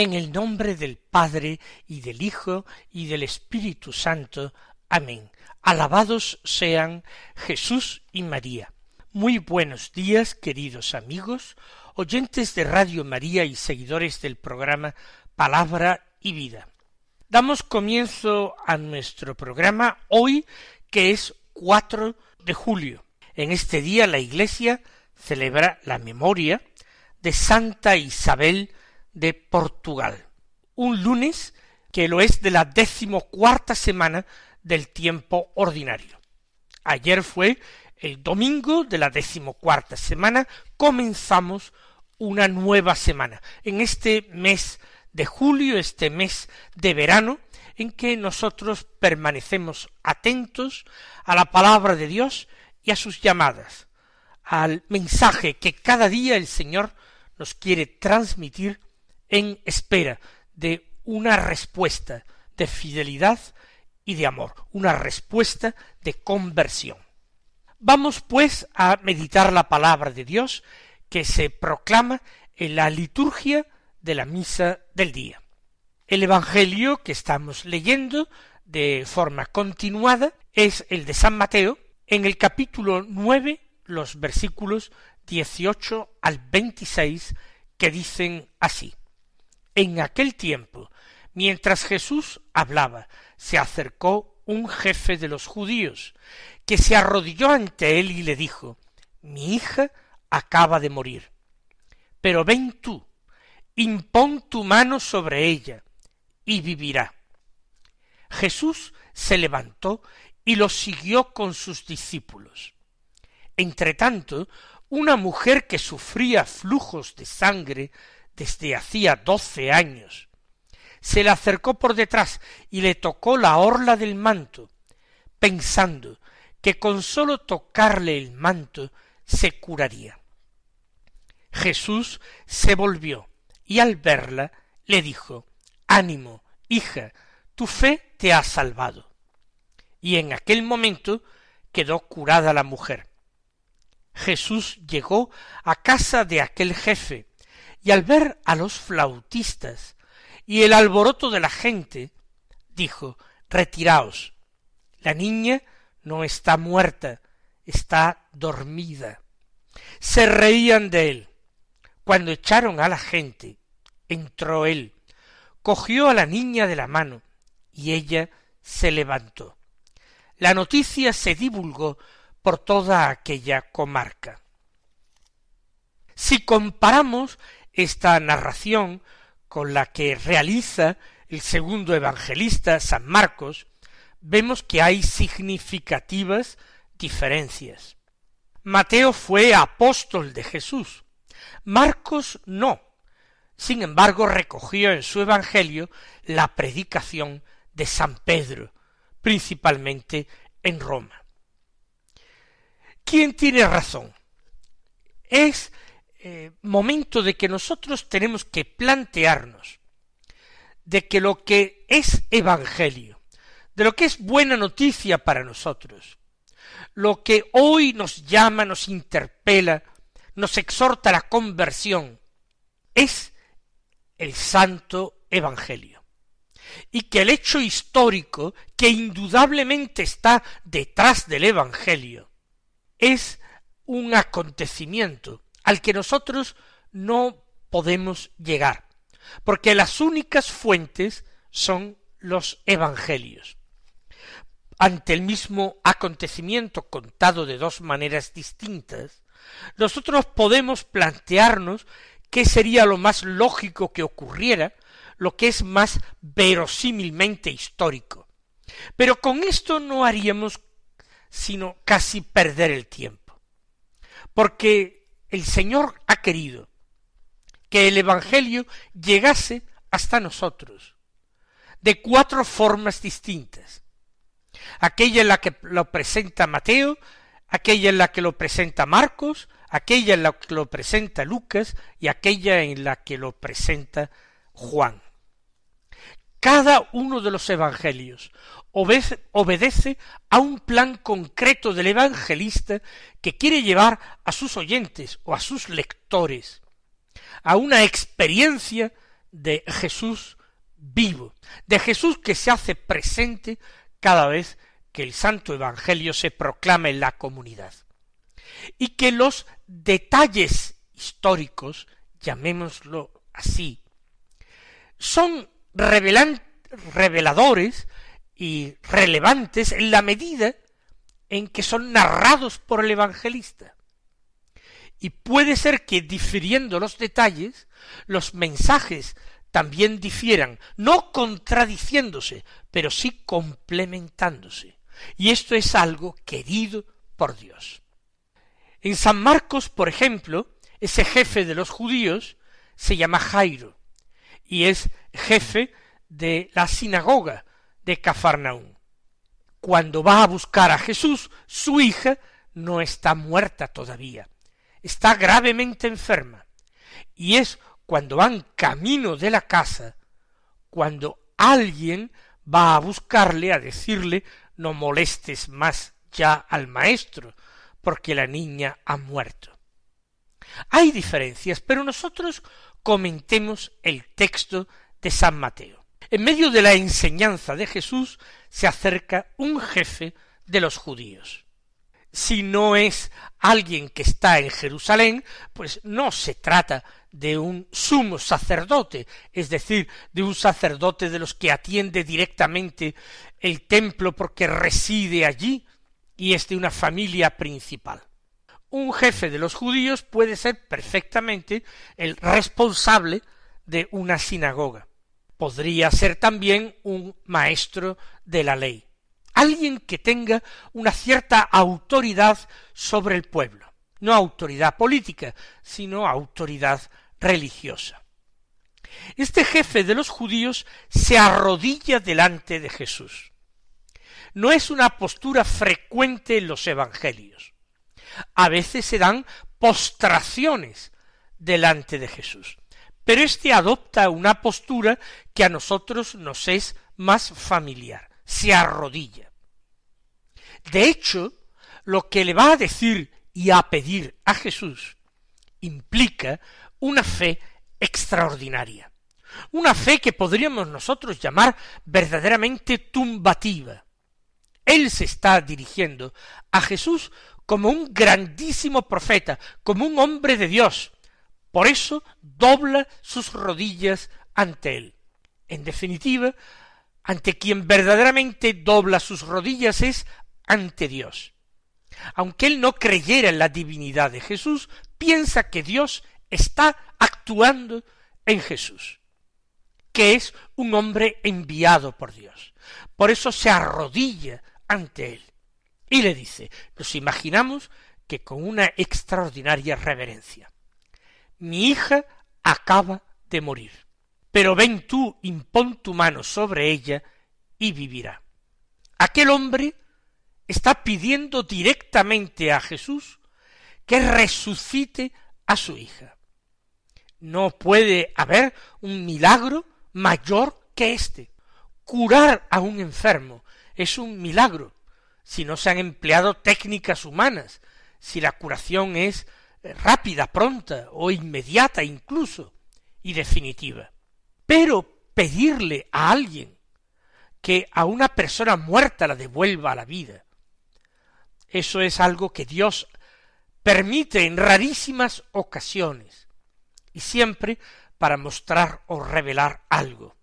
En el nombre del Padre y del Hijo y del Espíritu Santo. Amén. Alabados sean Jesús y María. Muy buenos días, queridos amigos, oyentes de Radio María y seguidores del programa Palabra y Vida. Damos comienzo a nuestro programa hoy, que es 4 de julio. En este día la Iglesia celebra la memoria de Santa Isabel de Portugal. Un lunes que lo es de la decimocuarta semana del tiempo ordinario. Ayer fue el domingo de la decimocuarta semana, comenzamos una nueva semana. En este mes de julio, este mes de verano, en que nosotros permanecemos atentos a la palabra de Dios y a sus llamadas, al mensaje que cada día el Señor nos quiere transmitir en espera de una respuesta de fidelidad y de amor, una respuesta de conversión. Vamos pues a meditar la palabra de Dios que se proclama en la liturgia de la misa del día. El Evangelio que estamos leyendo de forma continuada es el de San Mateo, en el capítulo nueve, los versículos dieciocho al veintiséis, que dicen así. En aquel tiempo, mientras Jesús hablaba, se acercó un jefe de los judíos, que se arrodilló ante él y le dijo Mi hija acaba de morir. Pero ven tú, impón tu mano sobre ella, y vivirá. Jesús se levantó y lo siguió con sus discípulos. Entretanto, una mujer que sufría flujos de sangre desde hacía doce años. Se le acercó por detrás y le tocó la orla del manto, pensando que con sólo tocarle el manto se curaría. Jesús se volvió y al verla le dijo Ánimo, hija, tu fe te ha salvado. Y en aquel momento quedó curada la mujer. Jesús llegó a casa de aquel jefe y al ver a los flautistas y el alboroto de la gente, dijo Retiraos. La niña no está muerta, está dormida. Se reían de él. Cuando echaron a la gente, entró él, cogió a la niña de la mano, y ella se levantó. La noticia se divulgó por toda aquella comarca. Si comparamos esta narración con la que realiza el segundo evangelista, San Marcos, vemos que hay significativas diferencias. Mateo fue apóstol de Jesús, Marcos no. Sin embargo, recogió en su Evangelio la predicación de San Pedro, principalmente en Roma. ¿Quién tiene razón? Es eh, momento de que nosotros tenemos que plantearnos de que lo que es evangelio, de lo que es buena noticia para nosotros, lo que hoy nos llama, nos interpela, nos exhorta a la conversión, es el santo evangelio. Y que el hecho histórico que indudablemente está detrás del evangelio es un acontecimiento al que nosotros no podemos llegar, porque las únicas fuentes son los evangelios. Ante el mismo acontecimiento contado de dos maneras distintas, nosotros podemos plantearnos qué sería lo más lógico que ocurriera, lo que es más verosímilmente histórico. Pero con esto no haríamos sino casi perder el tiempo. Porque el Señor ha querido que el Evangelio llegase hasta nosotros, de cuatro formas distintas. Aquella en la que lo presenta Mateo, aquella en la que lo presenta Marcos, aquella en la que lo presenta Lucas y aquella en la que lo presenta Juan. Cada uno de los evangelios obedece a un plan concreto del evangelista que quiere llevar a sus oyentes o a sus lectores a una experiencia de Jesús vivo, de Jesús que se hace presente cada vez que el Santo Evangelio se proclama en la comunidad. Y que los detalles históricos, llamémoslo así, son reveladores y relevantes en la medida en que son narrados por el evangelista. Y puede ser que difiriendo los detalles, los mensajes también difieran, no contradiciéndose, pero sí complementándose. Y esto es algo querido por Dios. En San Marcos, por ejemplo, ese jefe de los judíos se llama Jairo y es jefe de la sinagoga de Cafarnaún. Cuando va a buscar a Jesús, su hija no está muerta todavía, está gravemente enferma. Y es cuando van camino de la casa, cuando alguien va a buscarle a decirle no molestes más ya al maestro, porque la niña ha muerto. Hay diferencias, pero nosotros comentemos el texto de San Mateo. En medio de la enseñanza de Jesús se acerca un jefe de los judíos. Si no es alguien que está en Jerusalén, pues no se trata de un sumo sacerdote, es decir, de un sacerdote de los que atiende directamente el templo porque reside allí y es de una familia principal. Un jefe de los judíos puede ser perfectamente el responsable de una sinagoga podría ser también un maestro de la ley, alguien que tenga una cierta autoridad sobre el pueblo, no autoridad política, sino autoridad religiosa. Este jefe de los judíos se arrodilla delante de Jesús. No es una postura frecuente en los evangelios. A veces se dan postraciones delante de Jesús pero éste adopta una postura que a nosotros nos es más familiar, se arrodilla. De hecho, lo que le va a decir y a pedir a Jesús implica una fe extraordinaria, una fe que podríamos nosotros llamar verdaderamente tumbativa. Él se está dirigiendo a Jesús como un grandísimo profeta, como un hombre de Dios, por eso dobla sus rodillas ante él. En definitiva, ante quien verdaderamente dobla sus rodillas es ante Dios. Aunque él no creyera en la divinidad de Jesús, piensa que Dios está actuando en Jesús, que es un hombre enviado por Dios. Por eso se arrodilla ante él y le dice, nos imaginamos que con una extraordinaria reverencia, mi hija acaba de morir. Pero ven tú, impón tu mano sobre ella y vivirá. Aquel hombre está pidiendo directamente a Jesús que resucite a su hija. No puede haber un milagro mayor que éste. Curar a un enfermo es un milagro, si no se han empleado técnicas humanas, si la curación es rápida, pronta o inmediata incluso y definitiva. Pero pedirle a alguien que a una persona muerta la devuelva a la vida, eso es algo que Dios permite en rarísimas ocasiones y siempre para mostrar o revelar algo.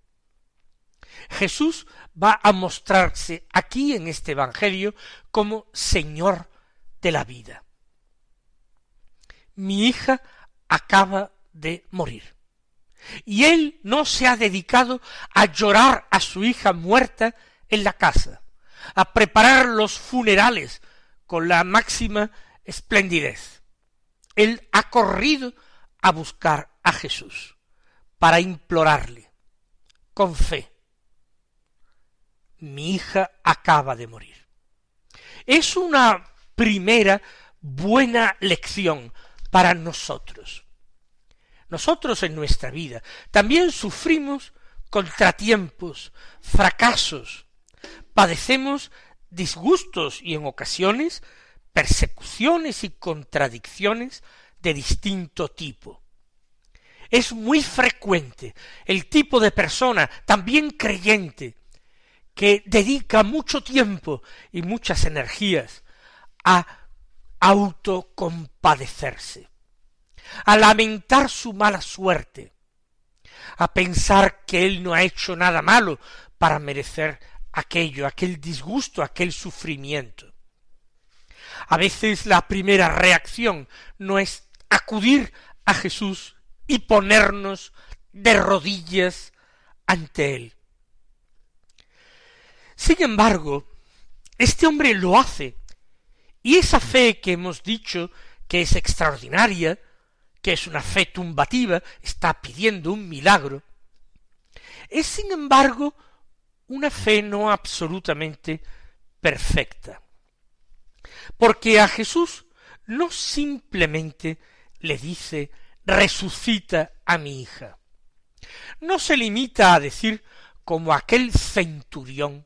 Jesús va a mostrarse aquí en este Evangelio como Señor de la vida mi hija acaba de morir. Y él no se ha dedicado a llorar a su hija muerta en la casa, a preparar los funerales con la máxima esplendidez. Él ha corrido a buscar a Jesús para implorarle con fe, mi hija acaba de morir. Es una primera buena lección para nosotros. Nosotros en nuestra vida también sufrimos contratiempos, fracasos, padecemos disgustos y en ocasiones persecuciones y contradicciones de distinto tipo. Es muy frecuente el tipo de persona, también creyente, que dedica mucho tiempo y muchas energías a autocompadecerse, a lamentar su mala suerte, a pensar que él no ha hecho nada malo para merecer aquello, aquel disgusto, aquel sufrimiento. A veces la primera reacción no es acudir a Jesús y ponernos de rodillas ante él. Sin embargo, este hombre lo hace, y esa fe que hemos dicho que es extraordinaria, que es una fe tumbativa, está pidiendo un milagro, es sin embargo una fe no absolutamente perfecta. Porque a Jesús no simplemente le dice resucita a mi hija. No se limita a decir como aquel centurión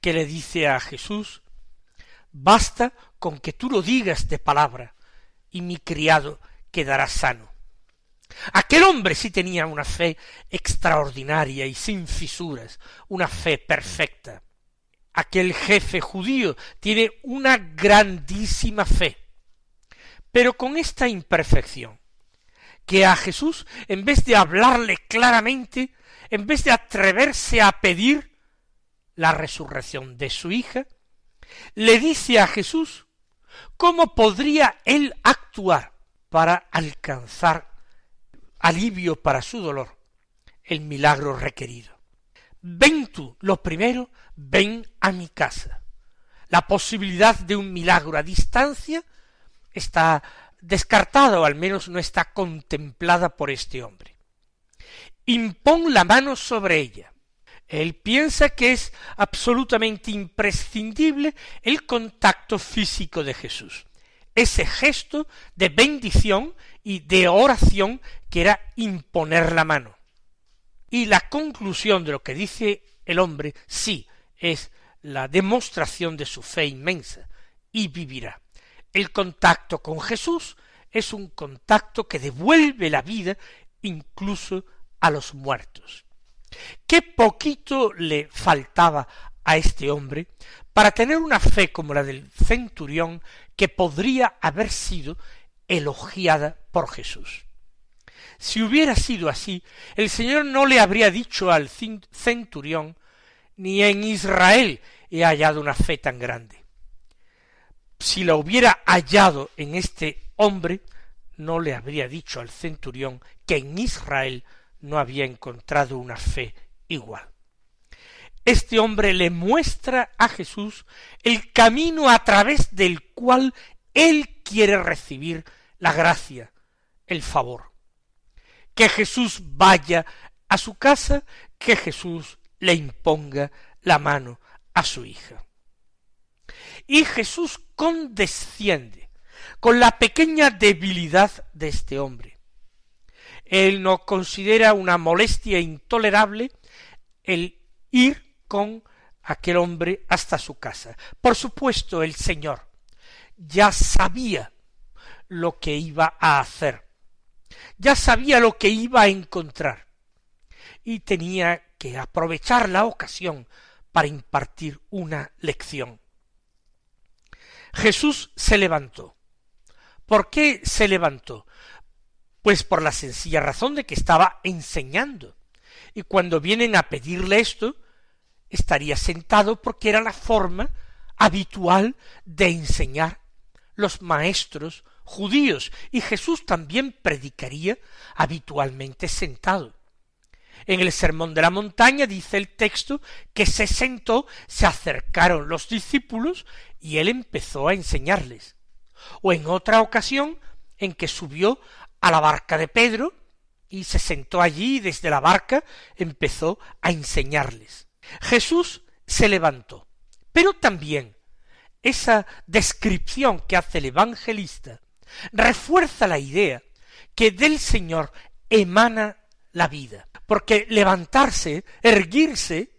que le dice a Jesús basta con que tú lo digas de palabra y mi criado quedará sano. Aquel hombre sí tenía una fe extraordinaria y sin fisuras, una fe perfecta. Aquel jefe judío tiene una grandísima fe, pero con esta imperfección, que a Jesús, en vez de hablarle claramente, en vez de atreverse a pedir la resurrección de su hija, le dice a Jesús cómo podría él actuar para alcanzar alivio para su dolor, el milagro requerido. Ven tú, lo primero, ven a mi casa. La posibilidad de un milagro a distancia está descartada o al menos no está contemplada por este hombre. Impón la mano sobre ella. Él piensa que es absolutamente imprescindible el contacto físico de Jesús, ese gesto de bendición y de oración que era imponer la mano. Y la conclusión de lo que dice el hombre, sí, es la demostración de su fe inmensa, y vivirá. El contacto con Jesús es un contacto que devuelve la vida incluso a los muertos. Qué poquito le faltaba a este hombre para tener una fe como la del centurión que podría haber sido elogiada por Jesús. Si hubiera sido así, el Señor no le habría dicho al centurión, ni en Israel he hallado una fe tan grande. Si la hubiera hallado en este hombre, no le habría dicho al centurión que en Israel no había encontrado una fe igual. Este hombre le muestra a Jesús el camino a través del cual él quiere recibir la gracia, el favor. Que Jesús vaya a su casa, que Jesús le imponga la mano a su hija. Y Jesús condesciende con la pequeña debilidad de este hombre. Él no considera una molestia intolerable el ir con aquel hombre hasta su casa. Por supuesto, el Señor ya sabía lo que iba a hacer, ya sabía lo que iba a encontrar, y tenía que aprovechar la ocasión para impartir una lección. Jesús se levantó. ¿Por qué se levantó? Pues por la sencilla razón de que estaba enseñando. Y cuando vienen a pedirle esto, estaría sentado porque era la forma habitual de enseñar los maestros judíos, y Jesús también predicaría habitualmente sentado. En el Sermón de la Montaña dice el texto que se sentó, se acercaron los discípulos y él empezó a enseñarles. O en otra ocasión en que subió a la barca de Pedro y se sentó allí y desde la barca empezó a enseñarles. Jesús se levantó. Pero también esa descripción que hace el evangelista refuerza la idea que del Señor emana la vida, porque levantarse, erguirse,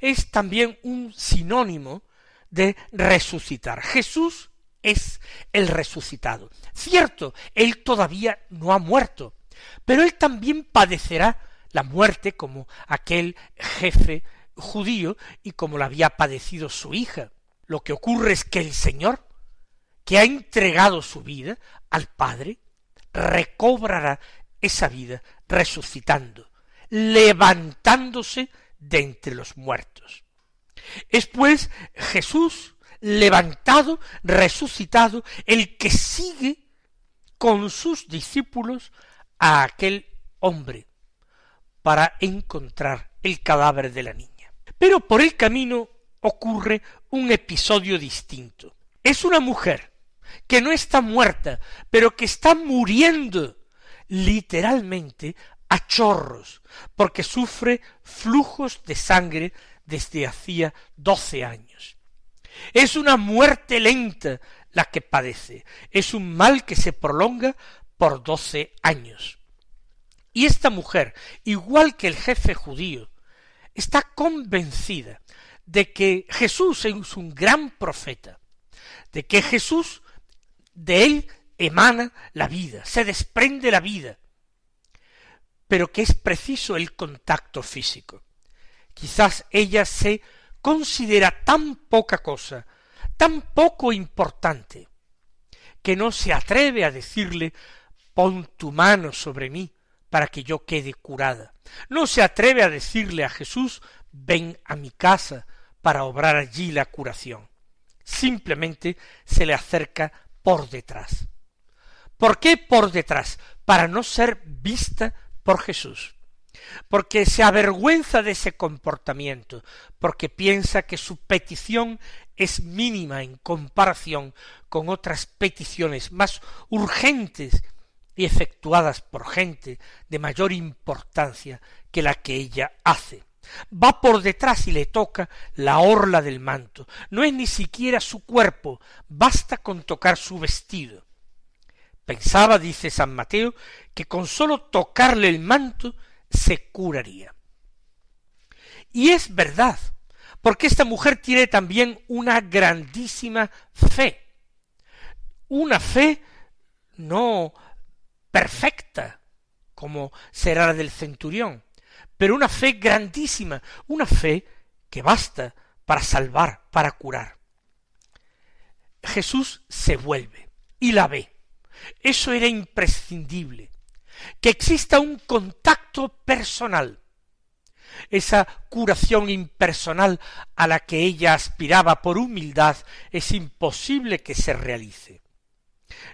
es también un sinónimo de resucitar. Jesús es el resucitado. Cierto, él todavía no ha muerto, pero él también padecerá la muerte como aquel jefe judío y como la había padecido su hija. Lo que ocurre es que el Señor, que ha entregado su vida al Padre, recobrará esa vida resucitando, levantándose de entre los muertos. Es pues Jesús levantado, resucitado, el que sigue con sus discípulos a aquel hombre para encontrar el cadáver de la niña. Pero por el camino ocurre un episodio distinto. Es una mujer que no está muerta, pero que está muriendo literalmente a chorros, porque sufre flujos de sangre desde hacía doce años. Es una muerte lenta la que padece, es un mal que se prolonga por doce años. Y esta mujer, igual que el jefe judío, está convencida de que Jesús es un gran profeta, de que Jesús de él emana la vida, se desprende la vida, pero que es preciso el contacto físico. Quizás ella se considera tan poca cosa, tan poco importante, que no se atreve a decirle pon tu mano sobre mí para que yo quede curada. No se atreve a decirle a Jesús ven a mi casa para obrar allí la curación. Simplemente se le acerca por detrás. ¿Por qué por detrás? Para no ser vista por Jesús. Porque se avergüenza de ese comportamiento, porque piensa que su petición es mínima en comparación con otras peticiones más urgentes y efectuadas por gente de mayor importancia que la que ella hace. Va por detrás y le toca la orla del manto. No es ni siquiera su cuerpo, basta con tocar su vestido. Pensaba, dice San Mateo, que con sólo tocarle el manto se curaría. Y es verdad, porque esta mujer tiene también una grandísima fe, una fe no perfecta, como será la del centurión, pero una fe grandísima, una fe que basta para salvar, para curar. Jesús se vuelve y la ve. Eso era imprescindible, que exista un contacto personal. Esa curación impersonal a la que ella aspiraba por humildad es imposible que se realice.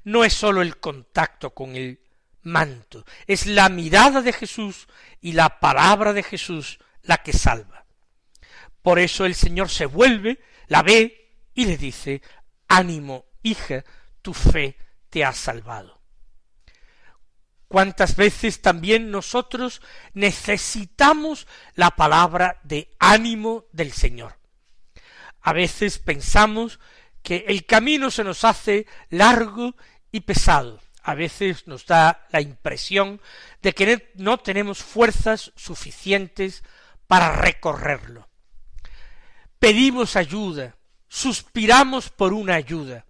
No es sólo el contacto con el manto, es la mirada de Jesús y la palabra de Jesús la que salva. Por eso el Señor se vuelve, la ve y le dice, ánimo, hija, tu fe te ha salvado. ¿Cuántas veces también nosotros necesitamos la palabra de ánimo del Señor? A veces pensamos que el camino se nos hace largo y pesado. A veces nos da la impresión de que no tenemos fuerzas suficientes para recorrerlo. Pedimos ayuda, suspiramos por una ayuda.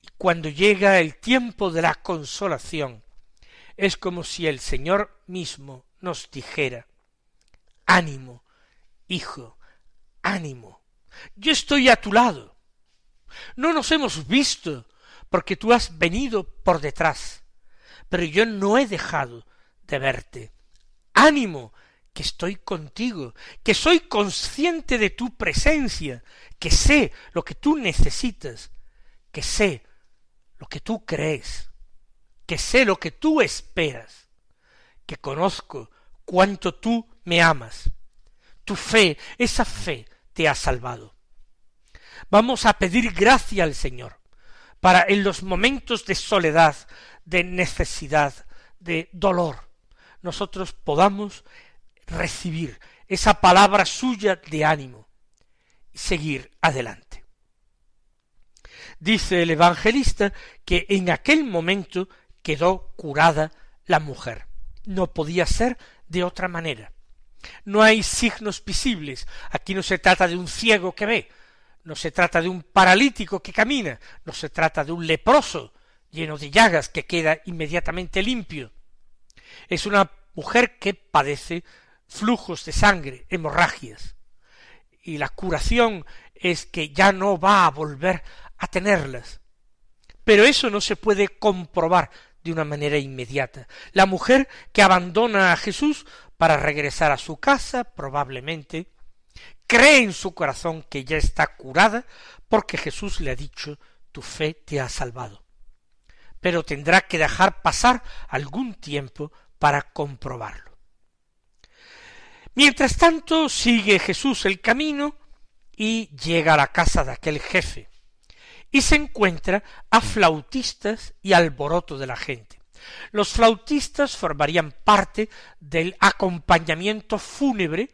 Y cuando llega el tiempo de la consolación, es como si el Señor mismo nos dijera, ánimo, hijo, ánimo, yo estoy a tu lado. No nos hemos visto porque tú has venido por detrás, pero yo no he dejado de verte. Ánimo, que estoy contigo, que soy consciente de tu presencia, que sé lo que tú necesitas, que sé lo que tú crees que sé lo que tú esperas, que conozco cuánto tú me amas. Tu fe, esa fe te ha salvado. Vamos a pedir gracia al Señor para en los momentos de soledad, de necesidad, de dolor, nosotros podamos recibir esa palabra suya de ánimo, y seguir adelante. Dice el evangelista que en aquel momento quedó curada la mujer. No podía ser de otra manera. No hay signos visibles. Aquí no se trata de un ciego que ve, no se trata de un paralítico que camina, no se trata de un leproso lleno de llagas que queda inmediatamente limpio. Es una mujer que padece flujos de sangre, hemorragias. Y la curación es que ya no va a volver a tenerlas. Pero eso no se puede comprobar de una manera inmediata. La mujer que abandona a Jesús para regresar a su casa, probablemente, cree en su corazón que ya está curada porque Jesús le ha dicho tu fe te ha salvado. Pero tendrá que dejar pasar algún tiempo para comprobarlo. Mientras tanto sigue Jesús el camino y llega a la casa de aquel jefe y se encuentra a flautistas y alboroto de la gente. Los flautistas formarían parte del acompañamiento fúnebre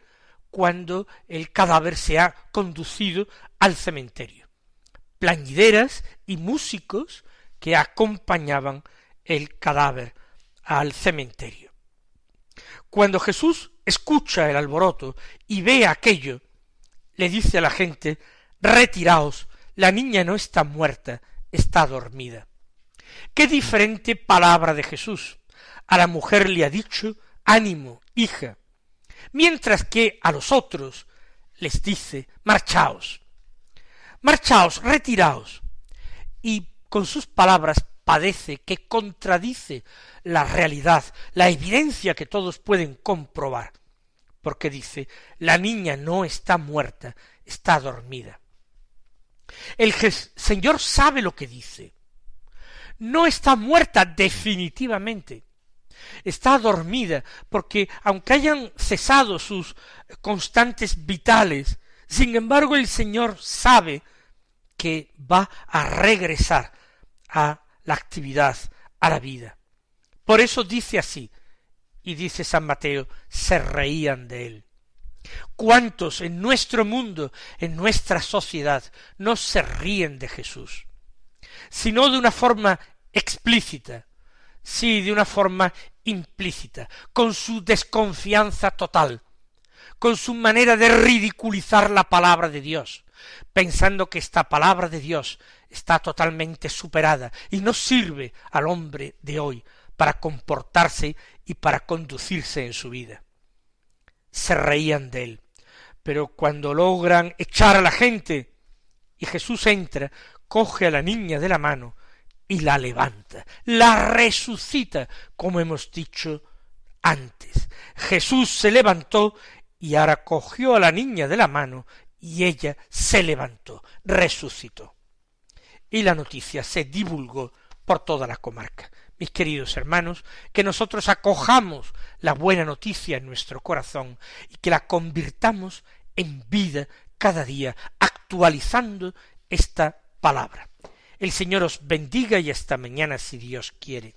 cuando el cadáver se ha conducido al cementerio. Plañideras y músicos que acompañaban el cadáver al cementerio. Cuando Jesús escucha el alboroto y ve aquello, le dice a la gente retiraos, la niña no está muerta, está dormida. Qué diferente palabra de Jesús. A la mujer le ha dicho ánimo, hija, mientras que a los otros les dice marchaos, marchaos, retiraos. Y con sus palabras padece que contradice la realidad, la evidencia que todos pueden comprobar, porque dice la niña no está muerta, está dormida. El Señor sabe lo que dice. No está muerta definitivamente. Está dormida porque aunque hayan cesado sus constantes vitales, sin embargo el Señor sabe que va a regresar a la actividad, a la vida. Por eso dice así, y dice San Mateo, se reían de él. ¿Cuántos en nuestro mundo, en nuestra sociedad, no se ríen de Jesús? Sino de una forma explícita, sí, de una forma implícita, con su desconfianza total, con su manera de ridiculizar la palabra de Dios, pensando que esta palabra de Dios está totalmente superada y no sirve al hombre de hoy para comportarse y para conducirse en su vida se reían de él. Pero cuando logran echar a la gente y Jesús entra, coge a la niña de la mano y la levanta, la resucita, como hemos dicho antes. Jesús se levantó y ahora cogió a la niña de la mano y ella se levantó, resucitó. Y la noticia se divulgó por toda la comarca mis queridos hermanos, que nosotros acojamos la buena noticia en nuestro corazón y que la convirtamos en vida cada día, actualizando esta palabra. El Señor os bendiga y hasta mañana si Dios quiere.